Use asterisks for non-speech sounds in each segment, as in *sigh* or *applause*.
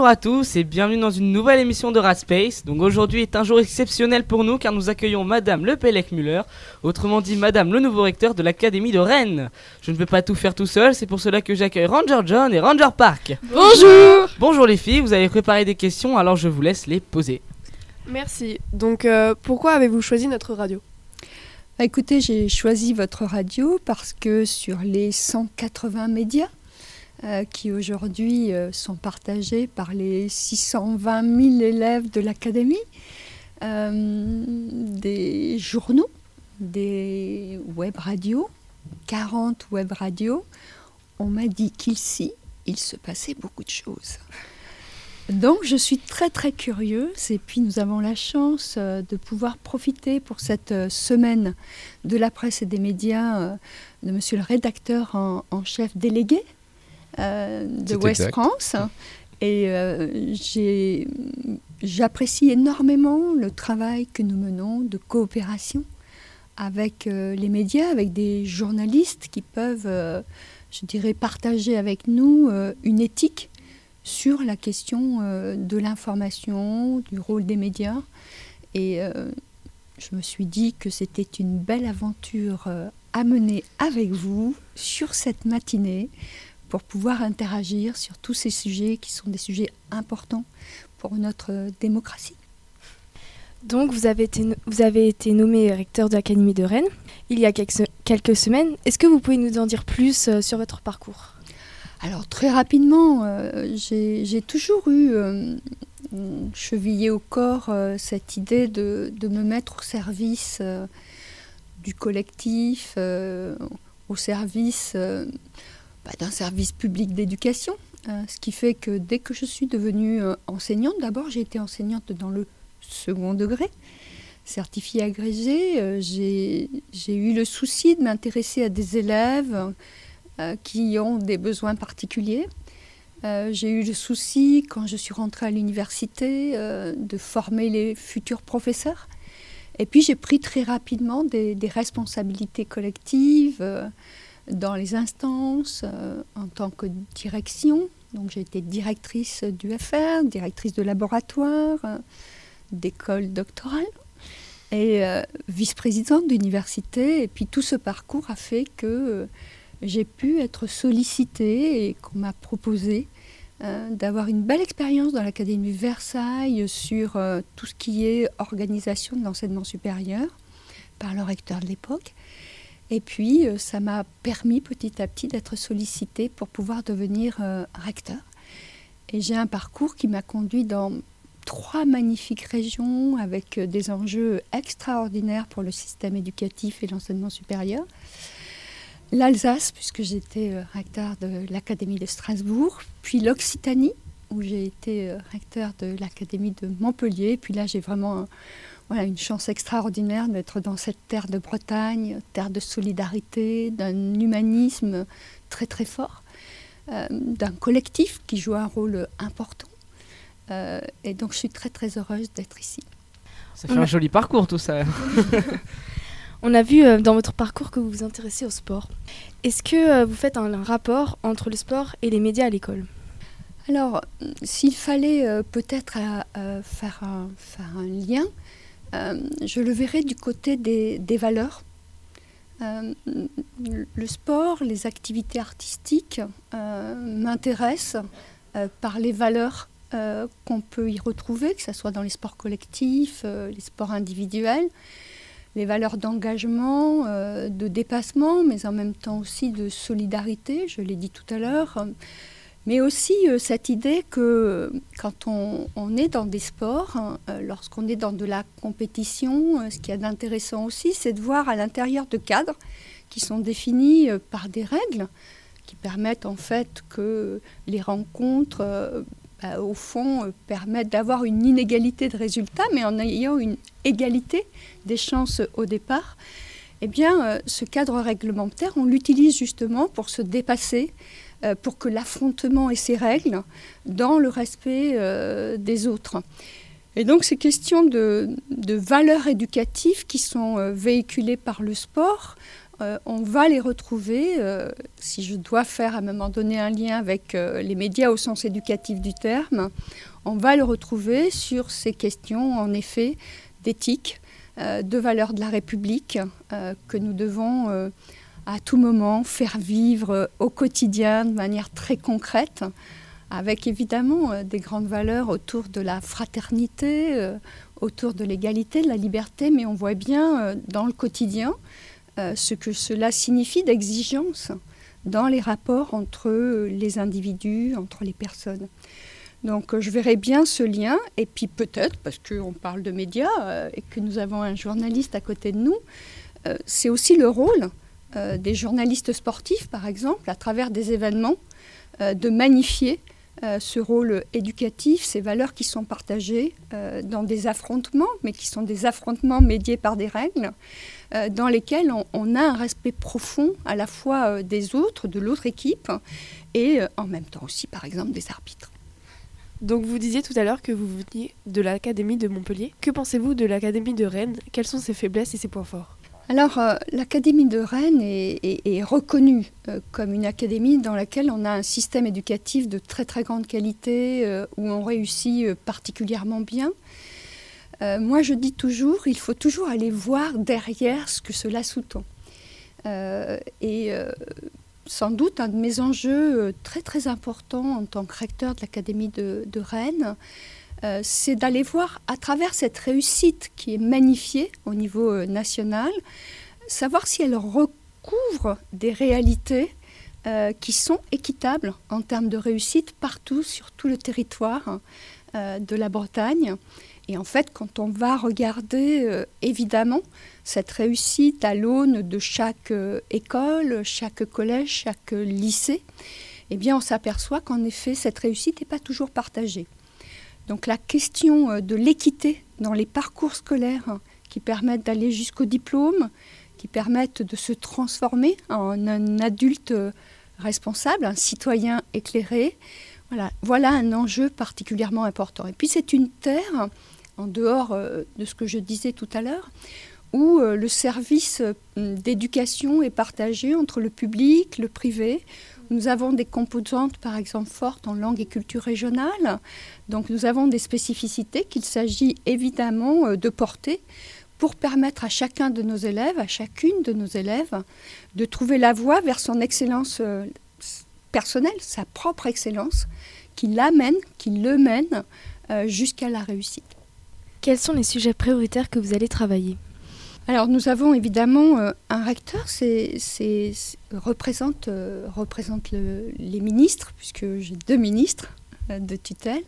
Bonjour à tous et bienvenue dans une nouvelle émission de Radspace. Donc aujourd'hui est un jour exceptionnel pour nous car nous accueillons Madame Le Pellec Muller, autrement dit Madame le nouveau recteur de l'Académie de Rennes. Je ne peux pas tout faire tout seul, c'est pour cela que j'accueille Ranger John et Ranger Park. Bonjour Bonjour les filles, vous avez préparé des questions alors je vous laisse les poser. Merci. Donc, euh, pourquoi avez-vous choisi notre radio? Bah, Écoutez, j'ai choisi votre radio parce que sur les 180 médias euh, qui aujourd'hui euh, sont partagés par les 620 000 élèves de l'Académie, euh, des journaux, des web radios, 40 web radios, on m'a dit qu'ici, il se passait beaucoup de choses. Donc je suis très très curieuse et puis nous avons la chance de pouvoir profiter pour cette semaine de la presse et des médias de monsieur le rédacteur en, chef délégué de C'est West exact. France. Et euh, j'ai- j'apprécie énormément le travail que nous menons de coopération avec euh, les médias, avec des journalistes qui peuvent, euh, je dirais, partager avec nous euh, une éthique sur la question euh, de l'information, du rôle des médias. Et euh, je me suis dit que c'était une belle aventure euh, à mener avec vous sur cette matinée pour pouvoir interagir sur tous ces sujets qui sont des sujets importants pour notre démocratie. Donc, vous avez, été, vous avez été nommé recteur de l'Académie de Rennes il y a quelques, quelques semaines. Est-ce que vous pouvez nous en dire plus euh, sur votre parcours? Alors très rapidement, euh, j'ai toujours eu euh, chevillé au corps euh, cette idée de, de me mettre au service du collectif, au service bah, d'un service public d'éducation. Euh, ce qui fait que dès que je suis devenue euh, enseignante, d'abord j'ai été enseignante dans le second degré, certifiée agrégée. euh, j'ai eu le souci de m'intéresser à des élèves qui ont des besoins particuliers. J'ai eu le souci, quand je suis rentrée à l'université, de former les futurs professeurs. Et puis j'ai pris très rapidement des, responsabilités collectives dans les instances, euh, en tant que direction. Donc j'ai été directrice du FR, directrice de laboratoire, euh, d'école doctorale et euh, vice-présidente d'université. Et puis tout ce parcours a fait que j'ai pu être sollicitée et qu'on m'a proposé d'avoir une belle expérience dans l'Académie Versailles sur tout ce qui est organisation de l'enseignement supérieur par le recteur de l'époque. Et puis, euh, ça m'a permis petit à petit d'être sollicitée pour pouvoir devenir euh, recteur. Et j'ai un parcours qui m'a conduit dans trois magnifiques régions avec euh, des enjeux extraordinaires pour le système éducatif et l'enseignement supérieur. L'Alsace, puisque j'étais recteur de l'Académie de Strasbourg, puis l'Occitanie, où j'ai été recteur de l'Académie de Montpellier. Puis là, j'ai vraiment voilà, une chance extraordinaire d'être dans cette terre de Bretagne, terre de solidarité, d'un humanisme très très fort, euh, d'un collectif qui joue un rôle important. Euh, et donc, je suis très très heureuse d'être ici. Ça fait un joli parcours tout ça. *laughs* On a vu euh, dans votre parcours que vous vous intéressez au sport. Est-ce que euh, vous faites un, un rapport entre le sport et les médias à l'école? Alors, s'il fallait euh, peut-être euh, faire, un, faire un lien, euh, je le verrais du côté des, valeurs. Euh, le sport, les activités artistiques euh, m'intéressent euh, par les valeurs euh, qu'on peut y retrouver, que ce soit dans les sports collectifs, euh, les sports individuels, les valeurs d'engagement, euh, de dépassement, mais en même temps aussi de solidarité, je l'ai dit tout à l'heure. Mais aussi euh, cette idée que euh, quand on, est dans des sports, hein, euh, lorsqu'on est dans de la compétition, ce qu'il y a d'intéressant aussi, c'est de voir à l'intérieur de cadres qui sont définis par des règles qui permettent en fait que les rencontres bah, au fond, permettent d'avoir une inégalité de résultats, mais en ayant une égalité des chances au départ, eh bien, ce cadre réglementaire, on l'utilise justement pour se dépasser, pour que l'affrontement ait ses règles dans le respect des autres. Et donc ces questions de, valeurs éducatives qui sont euh, véhiculées par le sport, euh, on va les retrouver, euh, si je dois faire à un moment donné un lien avec les médias au sens éducatif du terme, on va le retrouver sur ces questions en effet d'éthique, de valeurs de la République que nous devons à tout moment faire vivre au quotidien de manière très concrète avec évidemment euh, des grandes valeurs autour de la fraternité, euh, autour de l'égalité, de la liberté, mais on voit bien euh, dans le quotidien ce que cela signifie d'exigence dans les rapports entre les individus, entre les personnes. Donc je verrai bien ce lien, et puis peut-être, parce qu'on parle de médias et que nous avons un journaliste à côté de nous, c'est aussi le rôle des journalistes sportifs, par exemple, à travers des événements, de magnifier euh, ce rôle éducatif, ces valeurs qui sont partagées euh, dans des affrontements, mais qui sont des affrontements médiés par des règles, euh, dans lesquels on, a un respect profond à la fois des autres, de l'autre équipe, et en même temps aussi, par exemple, des arbitres. Donc vous disiez tout à l'heure que vous veniez de l'Académie de Montpellier. Que pensez-vous de l'Académie de Rennes? Quels sont ses faiblesses et ses points forts? Alors, euh, l'Académie de Rennes est, reconnue euh, comme une académie dans laquelle on a un système éducatif de très très grande qualité, euh, où on réussit particulièrement bien. moi, je dis toujours, il faut toujours aller voir derrière ce que cela sous-tend. et sans doute, un de mes enjeux très très importants en tant que recteur de l'Académie de, de Rennes, euh, c'est d'aller voir à travers cette réussite qui est magnifiée au niveau euh, national, savoir si elle recouvre des réalités euh, qui sont équitables en termes de réussite partout sur tout le territoire de la Bretagne. Et en fait, quand on va regarder évidemment cette réussite à l'aune de chaque école, chaque collège, chaque lycée, eh bien on s'aperçoit qu'en effet, cette réussite n'est pas toujours partagée. Donc la question euh, de l'équité dans les parcours scolaires hein, qui permettent d'aller jusqu'au diplôme, qui permettent de se transformer en un adulte euh, responsable, un citoyen éclairé. Voilà, voilà un enjeu particulièrement important. Et puis c'est une terre, en dehors euh, de ce que je disais tout à l'heure, où le service d'éducation est partagé entre le public, le privé, nous avons des composantes, par exemple, fortes en langue et culture régionale. Donc nous avons des spécificités qu'il s'agit évidemment euh, de porter pour permettre à chacun de nos élèves, à chacune de nos élèves, de trouver la voie vers son excellence euh, personnelle, sa propre excellence, qui l'amène, qui le mène euh, jusqu'à la réussite. Quels sont les sujets prioritaires que vous allez travailler? Alors nous avons évidemment euh, un recteur, c'est, représente, euh, représente les ministres, puisque j'ai deux ministres euh, de tutelle,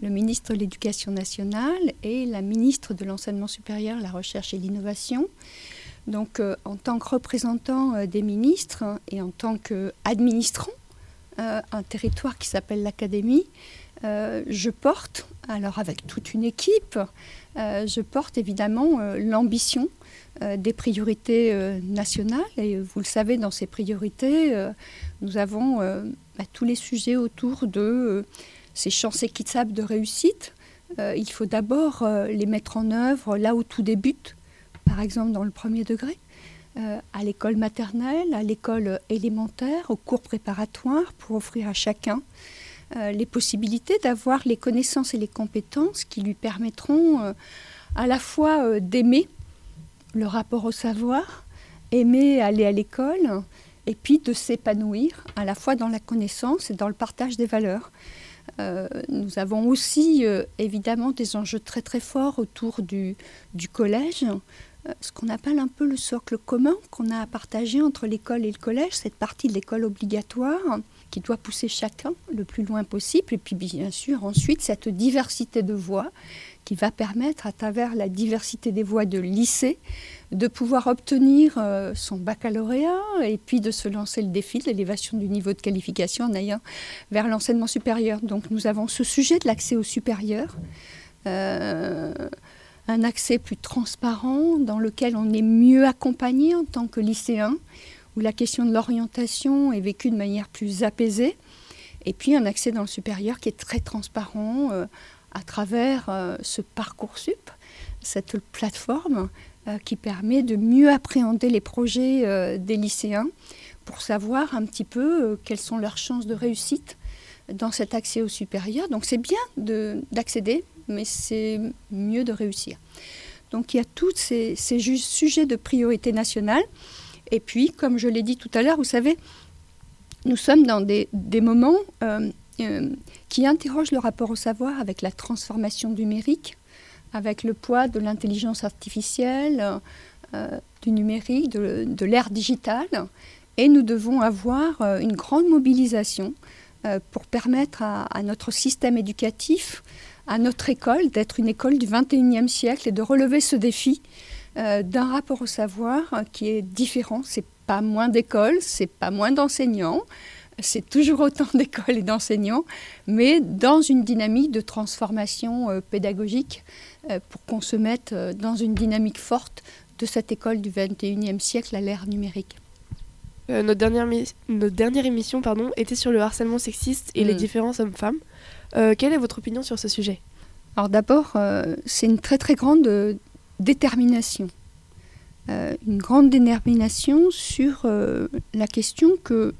le ministre de l'Éducation nationale et la ministre de l'Enseignement supérieur, la Recherche et l'Innovation. Donc en tant que représentant des ministres et en tant qu'administrant un territoire qui s'appelle l'Académie, je porte, alors avec toute une équipe, je porte évidemment l'ambition euh, des priorités euh, nationales. Et vous le savez, dans ces priorités, euh, nous avons bah, tous les sujets autour de ces chances équitables de réussite. il faut d'abord les mettre en œuvre là où tout débute, par exemple dans le premier degré. à l'école maternelle, à l'école élémentaire, aux cours préparatoires, pour offrir à chacun les possibilités d'avoir les connaissances et les compétences qui lui permettront à la fois d'aimer le rapport au savoir, aimer aller à l'école, et puis de s'épanouir à la fois dans la connaissance et dans le partage des valeurs. Euh, nous avons aussi euh, évidemment des enjeux très très forts autour du, du collège, euh, ce qu'on appelle un peu le socle commun qu'on a à partager entre l'école et le collège, cette partie de l'école obligatoire qui doit pousser chacun le plus loin possible. Et puis bien sûr, ensuite, cette diversité de voix qui va permettre, à travers la diversité des voies de lycée, de pouvoir obtenir euh, son baccalauréat et puis de se lancer le défi de l'élévation du niveau de qualification en ayant vers l'enseignement supérieur. Donc nous avons ce sujet de l'accès au supérieur, euh, un accès plus transparent dans lequel on est mieux accompagné en tant que lycéen, où la question de l'orientation est vécue de manière plus apaisée, et puis un accès dans le supérieur qui est très transparent. Euh, à travers euh, ce parcours sup, cette plateforme euh, qui permet de mieux appréhender les projets des lycéens pour savoir un petit peu quelles sont leurs chances de réussite dans cet accès au supérieur. Donc c'est bien d'accéder, mais c'est mieux de réussir. Donc il y a tous ces, sujets de priorité nationale. Et puis, comme je l'ai dit tout à l'heure, vous savez, nous sommes dans des, moments euh, qui interroge le rapport au savoir avec la transformation numérique, avec le poids de l'intelligence artificielle, euh, du numérique, de, l'ère digitale. Et nous devons avoir euh, une grande mobilisation pour permettre à, notre système éducatif, à notre école, d'être une école du 21e siècle et de relever ce défi d'un rapport au savoir qui est différent. C'est pas moins d'écoles, c'est pas moins d'enseignants, c'est toujours autant *laughs* d'écoles et d'enseignants, mais dans une dynamique de transformation euh, pédagogique euh, pour qu'on se mette euh, dans une dynamique forte de cette école du 21e siècle à l'ère numérique. notre, dernière notre, dernière émission pardon, était sur le harcèlement sexiste et les mm. différences hommes-femmes. quelle est votre opinion sur ce sujet? Alors d'abord, c'est une très très grande détermination. une grande détermination sur la question que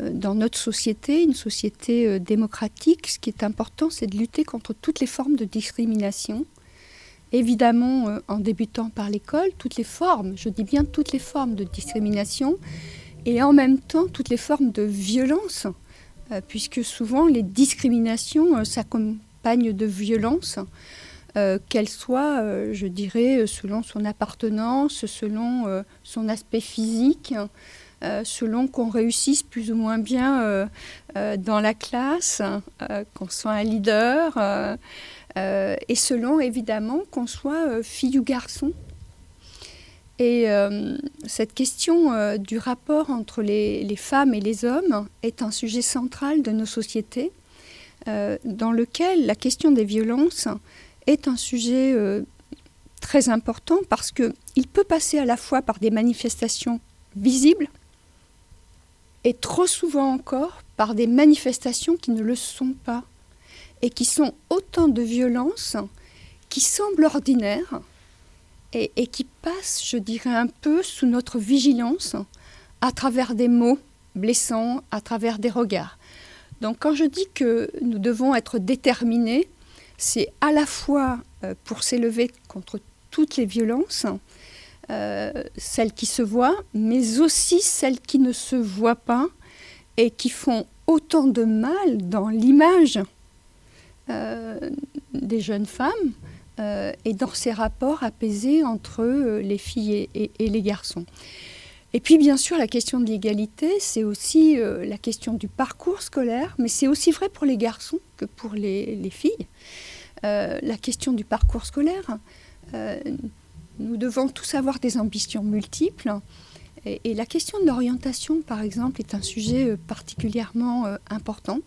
euh, dans notre société, une société euh, démocratique, ce qui est important, c'est de lutter contre toutes les formes de discrimination. Évidemment, euh, en débutant par l'école, toutes les formes, je dis bien toutes les formes de discrimination, et en même temps toutes les formes de violence, puisque souvent les discriminations s'accompagnent de violence. qu'elles soient, je dirais, selon son appartenance, selon son aspect physique, euh, selon qu'on réussisse plus ou moins bien euh, euh, dans la classe, qu'on soit un leader, et selon évidemment qu'on soit fille ou garçon. Et cette question du rapport entre les, femmes et les hommes est un sujet central de nos sociétés, dans lequel la question des violences est un sujet très important parce qu'il peut passer à la fois par des manifestations visibles, et trop souvent encore par des manifestations qui ne le sont pas et qui sont autant de violences qui semblent ordinaires et, qui passent, je dirais, un peu sous notre vigilance à travers des mots blessants, à travers des regards. Donc quand je dis que nous devons être déterminés, c'est à la fois euh, pour s'élever contre toutes les violences, euh, celles qui se voient, mais aussi celles qui ne se voient pas et qui font autant de mal dans l'image euh, des jeunes femmes et dans ces rapports apaisés entre les filles et, les garçons. Et puis bien sûr, la question de l'égalité, c'est aussi la question du parcours scolaire, mais c'est aussi vrai pour les garçons que pour les filles. La question du parcours scolaire, nous devons tous avoir des ambitions multiples. Et, la question de l'orientation, par exemple, est un sujet euh, particulièrement euh, important,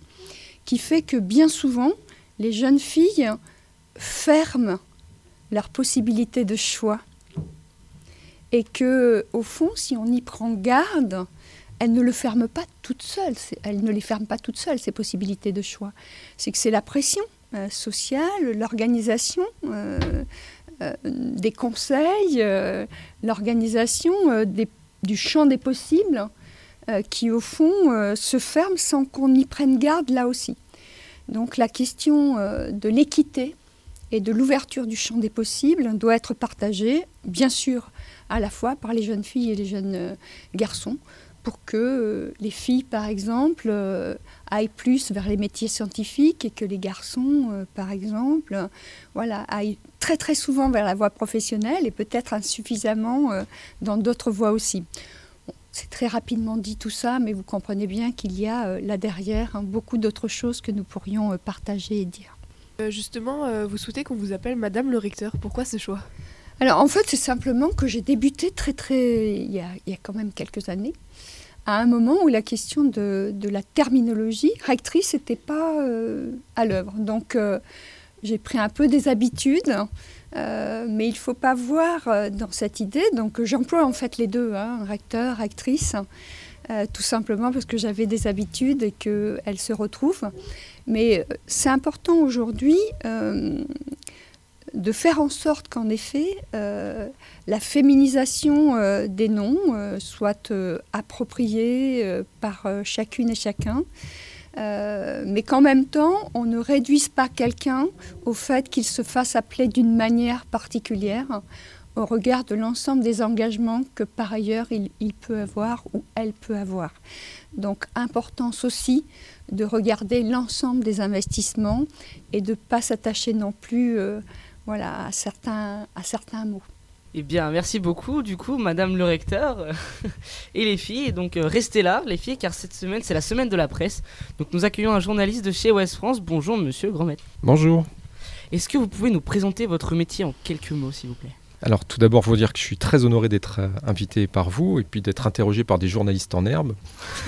qui fait que bien souvent, les jeunes filles ferment leur possibilité de choix. Et que, au fond, si on y prend garde, elles ne le ferment pas toutes seules. Elles ne les ferment pas toutes seules, ces possibilités de choix. C'est que c'est la pression euh, sociale, l'organisation. Euh, des conseils, euh, l'organisation euh, du champ des possibles qui, au fond, se ferme sans qu'on y prenne garde là aussi. Donc la question de l'équité et de l'ouverture du champ des possibles doit être partagée, bien sûr, à la fois par les jeunes filles et les jeunes garçons, pour que euh, les filles, par exemple, euh, aillent plus vers les métiers scientifiques et que les garçons, euh, par exemple, voilà, aillent très très souvent vers la voie professionnelle et peut-être insuffisamment dans d'autres voies aussi. c'est très rapidement dit tout ça, mais vous comprenez bien qu'il y a là derrière hein, beaucoup d'autres choses que nous pourrions partager et dire. justement, vous souhaitez qu'on vous appelle Madame le recteur. Pourquoi ce choix? Alors en fait, c'est simplement que j'ai débuté très très il y, a, il y, a, quand même quelques années, à un moment où la question de, la terminologie rectrice n'était pas euh, à l'œuvre. Donc euh, j'ai pris un peu des habitudes, euh, mais il ne faut pas voir dans cette idée. Donc j'emploie en fait les deux, hein, recteur, rectrice, tout simplement parce que j'avais des habitudes et qu'elles se retrouvent. Mais c'est important aujourd'hui de faire en sorte qu'en effet, euh, la féminisation euh, des noms euh, soit appropriée par chacune et chacun, mais qu'en même temps, on ne réduise pas quelqu'un au fait qu'il se fasse appeler d'une manière particulière au regard de l'ensemble des engagements que par ailleurs il, il, peut avoir ou elle peut avoir. Donc importance aussi de regarder l'ensemble des investissements et de ne pas s'attacher non plus voilà, à certains, à certains mots. Eh bien, merci beaucoup, du coup, Madame le recteur *laughs* et les filles. Donc, euh, restez là, les filles, car cette semaine, c'est la semaine de la presse. Donc, nous accueillons un journaliste de chez Ouest France. Bonjour, monsieur Grandmet. Bonjour. Est-ce que vous pouvez nous présenter votre métier en quelques mots, s'il vous plaît? Alors tout d'abord, faut dire que je suis très honoré d'être euh, invité par vous et puis d'être interrogé par des journalistes en herbe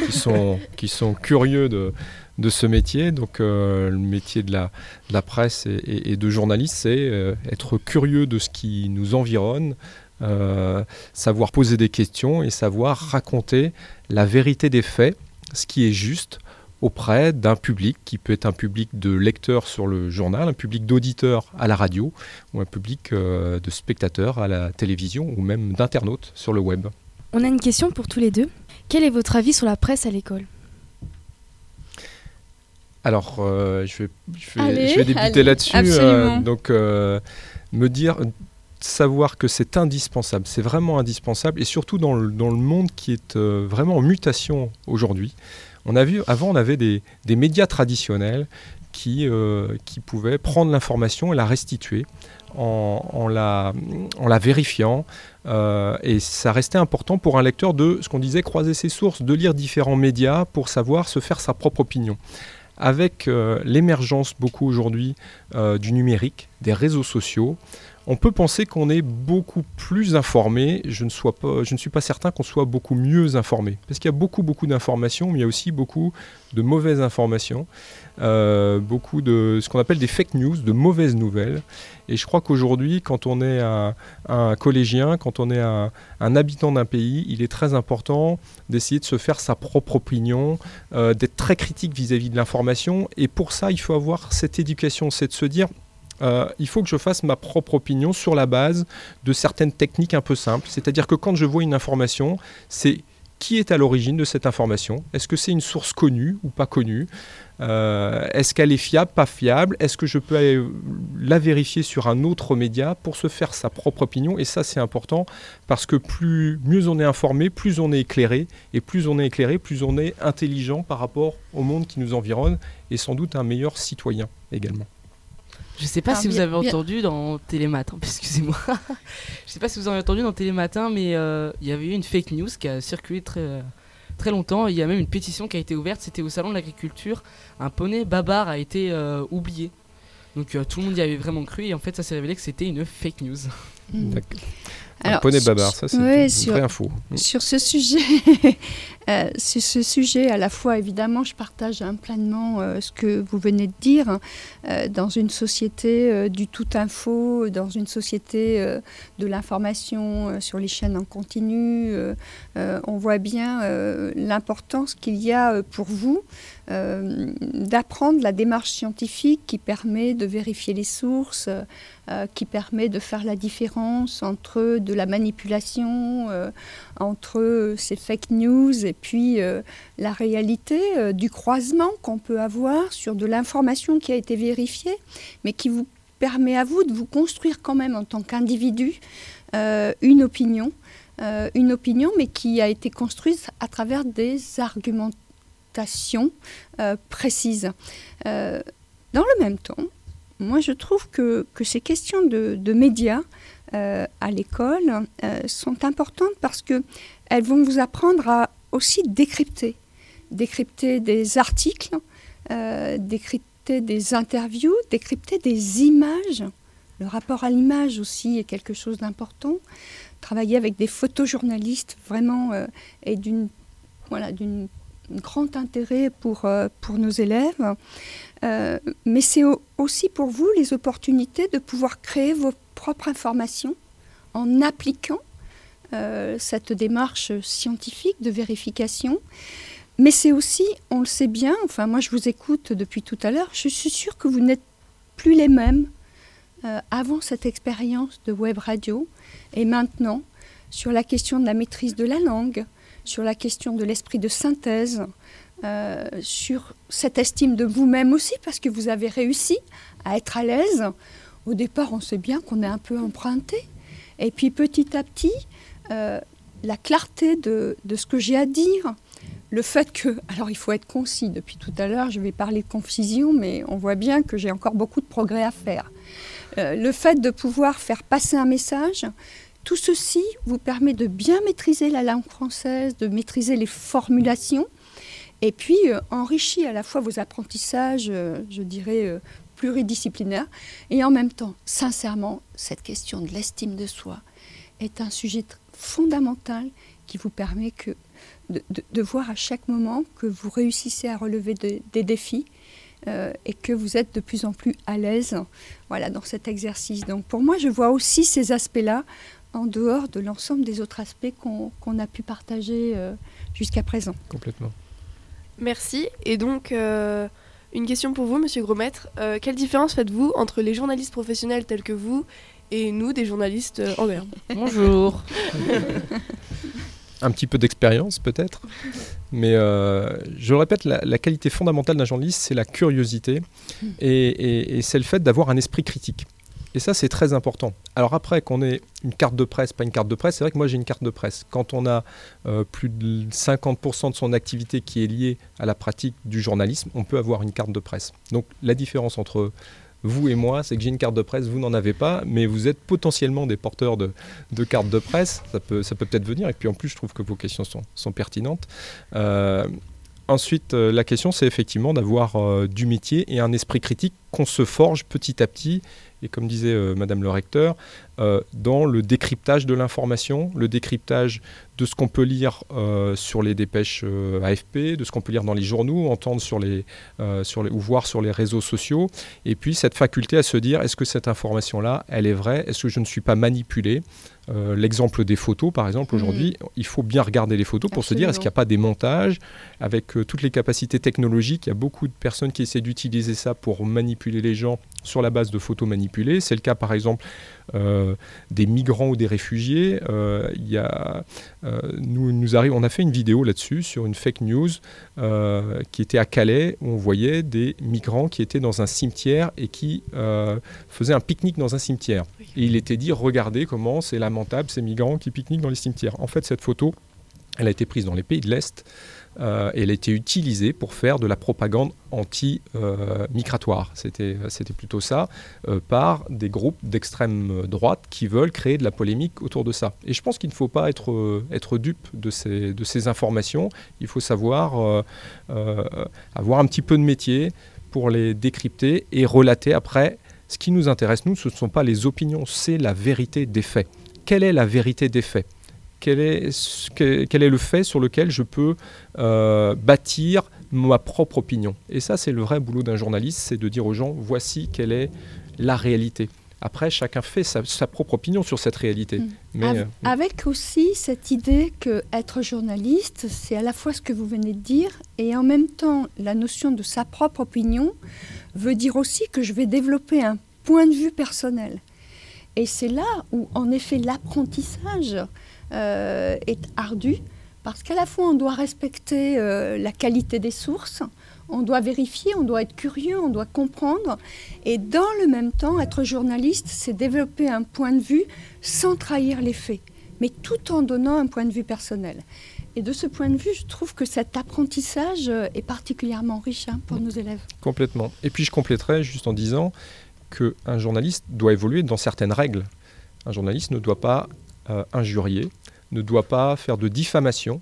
qui sont, qui sont curieux de, de ce métier. Donc euh, le métier de la, presse et, de journaliste, c'est euh, être curieux de ce qui nous environne, euh, savoir poser des questions et savoir raconter la vérité des faits, ce qui est juste auprès d'un public qui peut être un public de lecteurs sur le journal, un public d'auditeurs à la radio ou un public de spectateurs à la télévision ou même d'internautes sur le web. On a une question pour tous les deux. Quel est votre avis sur la presse à l'école? Alors, euh, je, vais, je, vais, débuter là-dessus. Euh, donc, euh, me dire, savoir que c'est indispensable, c'est vraiment indispensable, et surtout dans le, dans le monde qui est vraiment en mutation aujourd'hui. On a vu, avant, on avait des, des médias traditionnels qui, qui pouvaient prendre l'information et la restituer en, en, la, en la vérifiant. et ça restait important pour un lecteur de, ce qu'on disait, croiser ses sources, de lire différents médias pour savoir se faire sa propre opinion avec euh, l'émergence beaucoup aujourd'hui euh, du numérique, des réseaux sociaux, on peut penser qu'on est beaucoup plus informé. Je ne, suis pas certain qu'on soit beaucoup mieux informé. Parce qu'il y a beaucoup, beaucoup d'informations, mais il y a aussi beaucoup de mauvaises informations. Euh, beaucoup de ce qu'on appelle des fake news, de mauvaises nouvelles. Et je crois qu'aujourd'hui, quand on est un, collégien, quand on est un, habitant d'un pays, il est très important d'essayer de se faire sa propre opinion, euh, d'être très critique vis-à-vis de l'information. Et pour ça, il faut avoir cette éducation, c'est de se dire euh, il faut que je fasse ma propre opinion sur la base de certaines techniques un peu simples. C'est-à-dire que quand je vois une information, c'est qui est à l'origine de cette information? Est-ce que c'est une source connue ou pas connue? Euh, Est-ce qu'elle est fiable, pas fiable? Est-ce que je peux aller la vérifier sur un autre média pour se faire sa propre opinion? Et ça, c'est important parce que plus mieux on est informé, plus on est éclairé, et plus on est éclairé, plus on est intelligent par rapport au monde qui nous environne, et sans doute un meilleur citoyen également. Je sais pas si vous avez entendu dans Télématin, *laughs* excusez-moi. je sais pas si vous avez entendu dans Télématin, mais euh, il y avait eu une fake news qui a circulé très, très longtemps. Il y a même une pétition qui a été ouverte. C'était au salon de l'agriculture. Un poney babar a été euh, oublié. Donc euh, tout le monde y avait vraiment cru et en fait ça s'est révélé que c'était une fake news. D'accord. Alors, un poney babar, ça c'est une vraie info. Sur ce sujet, euh, sur ce sujet, à la fois évidemment, je partage hein, pleinement euh, ce que vous venez de dire. Hein. Euh, dans une société du tout info, dans une société de l'information sur les chaînes en continu, on voit bien l'importance qu'il y a pour vous d'apprendre la démarche scientifique qui permet de vérifier les sources. qui permet de faire la différence entre de la manipulation, euh, entre ces fake news et puis euh, la réalité euh, du croisement qu'on peut avoir sur de l'information qui a été vérifiée, mais qui vous permet à vous de vous construire quand même en tant qu'individu une opinion, une opinion, mais qui a été construite à travers des argumentations précises. dans le même temps, moi je trouve que, que ces questions de, de médias euh, à l'école euh, sont importantes parce que elles vont vous apprendre à aussi décrypter, décrypter des articles, euh, décrypter des interviews, décrypter des images. Le rapport à l'image aussi est quelque chose d'important. Travailler avec des photojournalistes vraiment euh, est d'une voilà, grand intérêt pour, euh, pour nos élèves. mais c'est aussi pour vous les opportunités de pouvoir créer vos propres informations en appliquant cette démarche scientifique de vérification. Mais c'est aussi, on le sait bien, enfin moi je vous écoute depuis tout à l'heure, je suis sûre que vous n'êtes plus les mêmes euh, avant cette expérience de web radio et maintenant sur la question de la maîtrise de la langue, sur la question de l'esprit de synthèse, euh, sur cette estime de vous-même aussi parce que vous avez réussi à être à l'aise. Au départ, on sait bien qu'on est un peu emprunté. Et puis petit à petit, euh, la clarté de, ce que j'ai à dire, le fait que, alors il faut être concis, depuis tout à l'heure je vais parler de confusion, mais on voit bien que j'ai encore beaucoup de progrès à faire. Euh, le fait de pouvoir faire passer un message, tout ceci vous permet de bien maîtriser la langue française, de maîtriser les formulations, et puis euh, enrichit à la fois vos apprentissages, je dirais, pluridisciplinaires, et en même temps, sincèrement, cette question de l'estime de soi est un sujet fondamental qui vous permet que de, voir à chaque moment que vous réussissez à relever des défis euh, et que vous êtes de plus en plus à l'aise voilà, dans cet exercice. Donc pour moi, je vois aussi ces aspects-là en dehors de l'ensemble des autres aspects qu'on a pu partager euh, jusqu'à présent. Complètement. Merci. Et donc, euh, une question pour vous, Monsieur Grosmaître. quelle différence faites-vous entre les journalistes professionnels tels que vous et nous, des journalistes en herbe *laughs* Bonjour un petit peu d'expérience peut-être. Mais euh, je le répète, la, qualité fondamentale d'un journaliste, c'est la curiosité et, c'est le fait d'avoir un esprit critique. Et ça, c'est très important. Alors après, qu'on ait une carte de presse, pas une carte de presse, c'est vrai que moi j'ai une carte de presse. Quand on a euh, plus de 50% de son activité qui est liée à la pratique du journalisme, on peut avoir une carte de presse. Donc la différence entre vous et moi, c'est que j'ai une carte de presse, vous n'en avez pas, mais vous êtes potentiellement des porteurs de, cartes de presse, ça peut ça peut peut-être venir, et puis en plus je trouve que vos questions sont, pertinentes. Euh, ensuite, euh, la question c'est effectivement d'avoir euh, du métier et un esprit critique qu'on se forge petit à petit et comme disait Madame le recteur, dans le décryptage de l'information, le décryptage de ce qu'on peut lire sur les dépêches AFP, de ce qu'on peut lire dans les journaux, entendre sur les, sur les, ou voir sur les réseaux sociaux, et puis cette faculté à se dire est-ce que cette information-là, elle est vraie, est-ce que je ne suis pas manipulé? L'exemple des photos, par exemple, aujourd'hui, mmh. il faut bien regarder les photos pour se dire est-ce qu'il n'y a pas des montages? Avec toutes les capacités technologiques Il y a beaucoup de personnes qui essaient d'utiliser ça pour manipuler les gens sur la base de photos manipulées. C'est le cas par exemple euh, des migrants ou des réfugiés. Euh, euh, nous, nous on a fait une vidéo là-dessus sur une fake news qui était à Calais où on voyait des migrants qui étaient dans un cimetière et qui faisaient un pique-nique dans un cimetière. Et il était dit regardez comment c'est lamentable ces migrants qui pique-niquent dans les cimetières. En fait, cette photo, elle a été prise dans les pays de l'Est. Euh, elle a été utilisée pour faire de la propagande anti-migratoire. C'était plutôt ça, euh, par des groupes d'extrême droite qui veulent créer de la polémique autour de ça. Et je pense qu'il ne faut pas être, euh, dupe de ces, de ces informations. Il faut savoir avoir un petit peu de métier pour les décrypter et relater après. Ce qui nous intéresse, nous, ce ne sont pas les opinions, c'est la vérité des faits. Quelle est la vérité des faits? Quel est, quel est le fait sur lequel je peux euh, bâtir ma propre opinion. Et ça, c'est le vrai boulot d'un journaliste, c'est de dire aux gens, voici quelle est la réalité. Après, chacun fait sa, propre opinion sur cette réalité. Mm. Mais, euh, avec aussi cette idée que être journaliste, c'est à la fois ce que vous venez de dire, et en même temps, la notion de sa propre opinion veut dire aussi que je vais développer un point de vue personnel. Et c'est là où, en effet, l'apprentissage est ardu parce qu'à la fois on doit respecter euh, la qualité des sources, on doit vérifier, on doit être curieux, on doit comprendre, et dans le même temps, être journaliste, c'est développer un point de vue sans trahir les faits, mais tout en donnant un point de vue personnel. Et de ce point de vue, je trouve que cet apprentissage euh, est particulièrement riche hein, pour nos élèves. Complètement. Et puis je compléterai juste en disant qu'un journaliste doit évoluer dans certaines règles. Un journaliste ne doit pas injurier, ne doit pas faire de diffamation.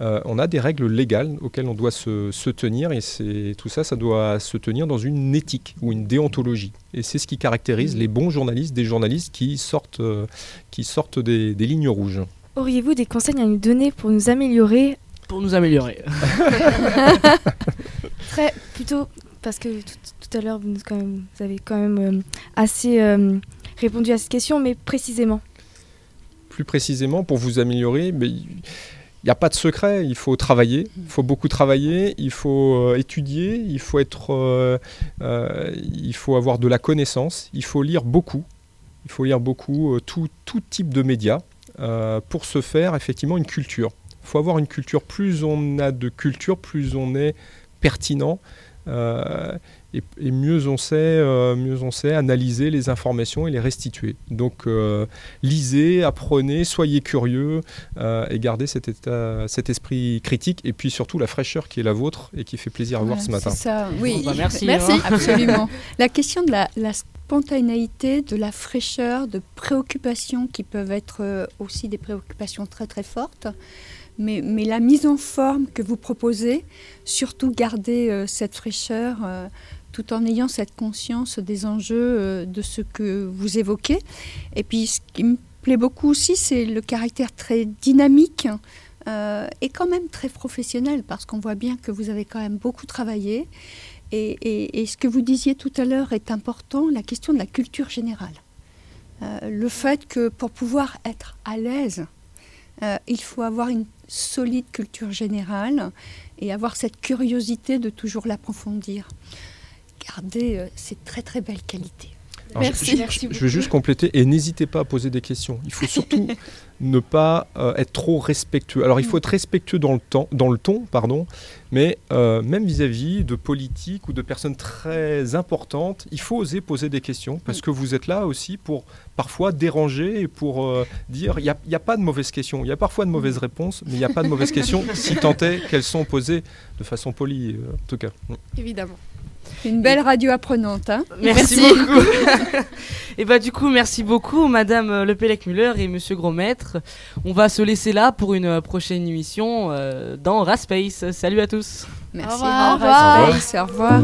on a des règles légales auxquelles on doit se, tenir et tout ça, ça doit se tenir dans une éthique ou une déontologie. Et c'est ce qui caractérise les bons journalistes, des journalistes qui sortent, qui sortent des, des lignes rouges. Auriez-vous des conseils à nous donner pour nous améliorer? Pour nous améliorer. *laughs* Très plutôt parce que tout, à l'heure vous, avez quand même euh, assez euh, répondu à cette question, mais précisément. Plus précisément, pour vous améliorer, mais il n'y a pas de secret, il faut travailler, il faut beaucoup travailler, il faut euh, étudier, il faut, être, il faut avoir de la connaissance, il faut lire beaucoup, il faut lire beaucoup tout, tout type de médias, euh, pour se faire effectivement une culture. Il faut avoir une culture. Plus on a de culture, plus on est pertinent. Euh, et, mieux on sait, euh, mieux on sait analyser les informations et les restituer. Donc lisez, apprenez, soyez curieux et gardez cet, état, cet esprit critique et puis surtout la fraîcheur qui est la vôtre et qui fait plaisir à voir ce matin. Ça, oui, bah, merci. merci. Absolument. la question de la, la spontanéité, de la fraîcheur, de préoccupations qui peuvent être euh, aussi des préoccupations très très fortes. Mais, mais la mise en forme que vous proposez, surtout garder euh, cette fraîcheur euh, tout en ayant cette conscience des enjeux de ce que vous évoquez. Et puis ce qui me plaît beaucoup aussi, c'est le caractère très dynamique et quand même très professionnel, parce qu'on voit bien que vous avez quand même beaucoup travaillé et, ce que vous disiez tout à l'heure est important, la question de la culture générale. Euh, le fait que pour pouvoir être à l'aise, euh, il faut avoir une solide culture générale et avoir cette curiosité de toujours l'approfondir. Gardez euh, ces très très belles qualités. Merci. Je, je, vais juste compléter et n'hésitez pas à poser des questions. Il faut surtout *laughs* ne pas euh, être trop respectueux. Alors il faut être respectueux dans le, temps, dans le ton, pardon, mais euh, même vis-à-vis de politiques ou de personnes très importantes, il faut oser poser des questions parce que vous êtes là aussi pour parfois déranger et pour euh, dire il n'y a, pas de mauvaises questions. Il y a parfois de mauvaises réponses, mais il n'y a pas de mauvaises questions si tant est qu'elles sont posées de façon polie, en tout cas. Évidemment. Une belle radio apprenante. Hein merci, beaucoup. et *laughs* bah du coup, merci beaucoup, Madame euh, Lepelec Muller et Monsieur Grosmaître. On va se laisser là pour une euh, prochaine émission euh, dans Raspace. Salut à tous. Merci. Au revoir. Au revoir. Au revoir.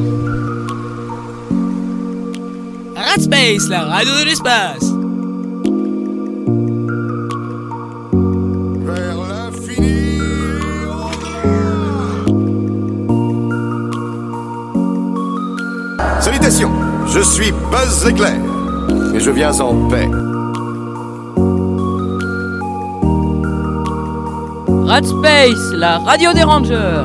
Raspace, la radio de l'espace. Je suis Buzz Éclair et je viens en paix. Rat Space, la radio des rangers.